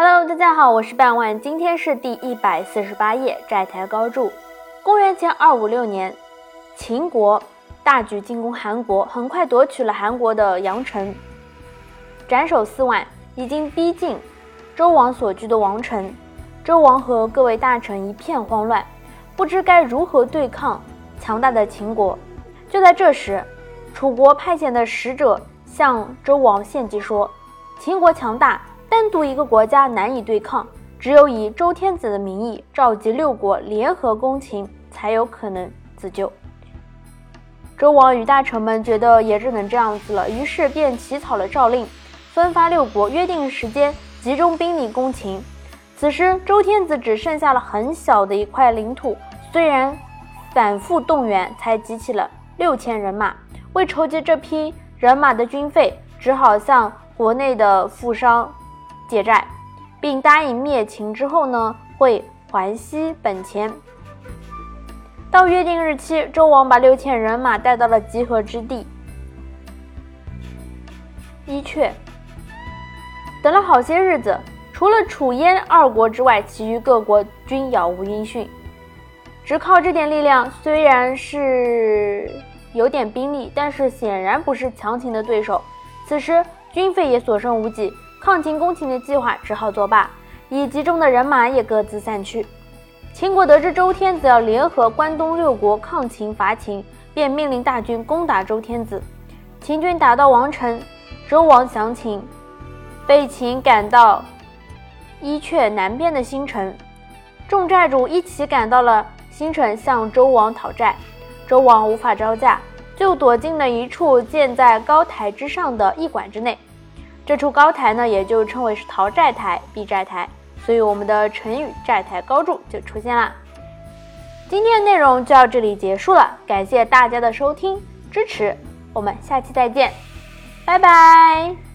Hello，大家好，我是半万，今天是第一百四十八页，债台高筑。公元前二五六年，秦国大举进攻韩国，很快夺取了韩国的阳城，斩首四万，已经逼近周王所居的王城。周王和各位大臣一片慌乱，不知该如何对抗强大的秦国。就在这时，楚国派遣的使者向周王献计说：“秦国强大。”单独一个国家难以对抗，只有以周天子的名义召集六国联合攻秦，才有可能自救。周王与大臣们觉得也只能这样子了，于是便起草了诏令，分发六国，约定时间集中兵力攻秦。此时，周天子只剩下了很小的一块领土，虽然反复动员，才集齐了六千人马。为筹集这批人马的军费，只好向国内的富商。借债，并答应灭秦之后呢，会还息本钱。到约定日期，周王把六千人马带到了集合之地伊阙。等了好些日子，除了楚燕二国之外，其余各国均杳无音讯。只靠这点力量，虽然是有点兵力，但是显然不是强秦的对手。此时军费也所剩无几。抗秦攻秦的计划只好作罢，已集中的人马也各自散去。秦国得知周天子要联合关东六国抗秦伐秦，便命令大军攻打周天子。秦军打到王城，周王降秦，被秦赶到伊阙南边的新城，众寨主一起赶到了新城向周王讨债。周王无法招架，就躲进了一处建在高台之上的驿馆之内。这处高台呢，也就称为是讨债台、避债台，所以我们的成语“债台高筑”就出现了。今天的内容就到这里结束了，感谢大家的收听支持，我们下期再见，拜拜。